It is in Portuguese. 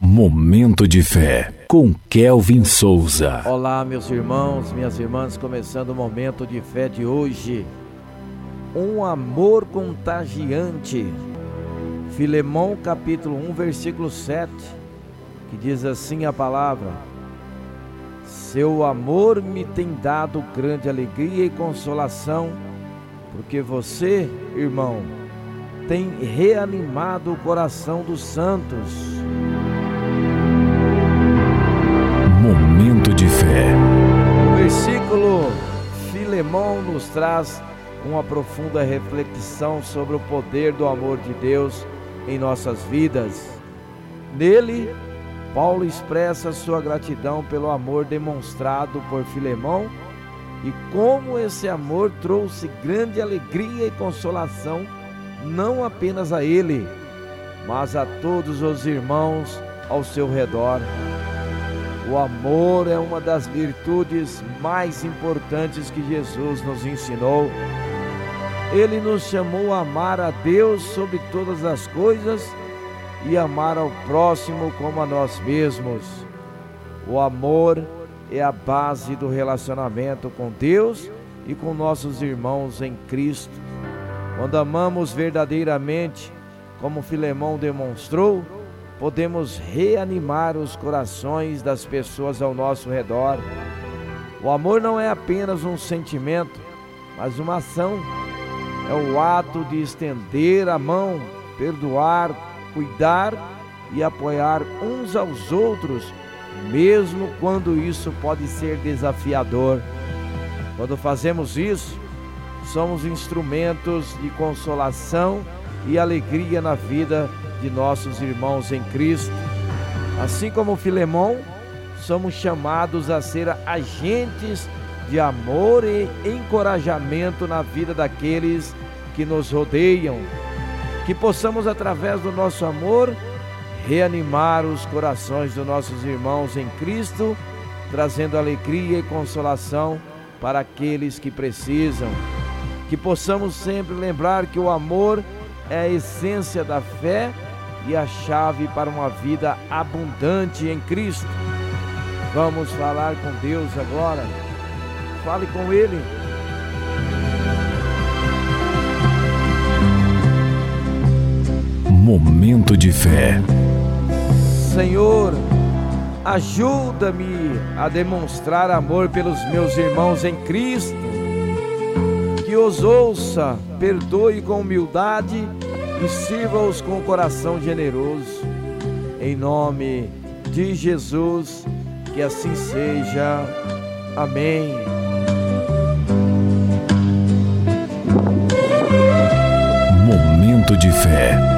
Momento de fé com Kelvin Souza. Olá, meus irmãos, minhas irmãs, começando o momento de fé de hoje. Um amor contagiante. Filemão capítulo 1, versículo 7, que diz assim a palavra: Seu amor me tem dado grande alegria e consolação, porque você, irmão, tem reanimado o coração dos santos. Nos traz uma profunda reflexão sobre o poder do amor de Deus em nossas vidas. Nele, Paulo expressa sua gratidão pelo amor demonstrado por Filemão e como esse amor trouxe grande alegria e consolação não apenas a ele, mas a todos os irmãos ao seu redor. O amor é uma das virtudes mais importantes que Jesus nos ensinou. Ele nos chamou a amar a Deus sobre todas as coisas e amar ao próximo como a nós mesmos. O amor é a base do relacionamento com Deus e com nossos irmãos em Cristo. Quando amamos verdadeiramente, como Filemão demonstrou, podemos reanimar os corações das pessoas ao nosso redor. O amor não é apenas um sentimento, mas uma ação. É o ato de estender a mão, perdoar, cuidar e apoiar uns aos outros, mesmo quando isso pode ser desafiador. Quando fazemos isso, somos instrumentos de consolação e alegria na vida de nossos irmãos em Cristo. Assim como Filemão, somos chamados a ser agentes de amor e encorajamento na vida daqueles que nos rodeiam. Que possamos, através do nosso amor, reanimar os corações dos nossos irmãos em Cristo, trazendo alegria e consolação para aqueles que precisam. Que possamos sempre lembrar que o amor é a essência da fé e a chave para uma vida abundante em Cristo. Vamos falar com Deus agora. Fale com Ele. Momento de fé. Senhor, ajuda-me a demonstrar amor pelos meus irmãos em Cristo. Que os ouça, perdoe com humildade e sirva-os com o coração generoso. Em nome de Jesus, que assim seja. Amém. Momento de fé.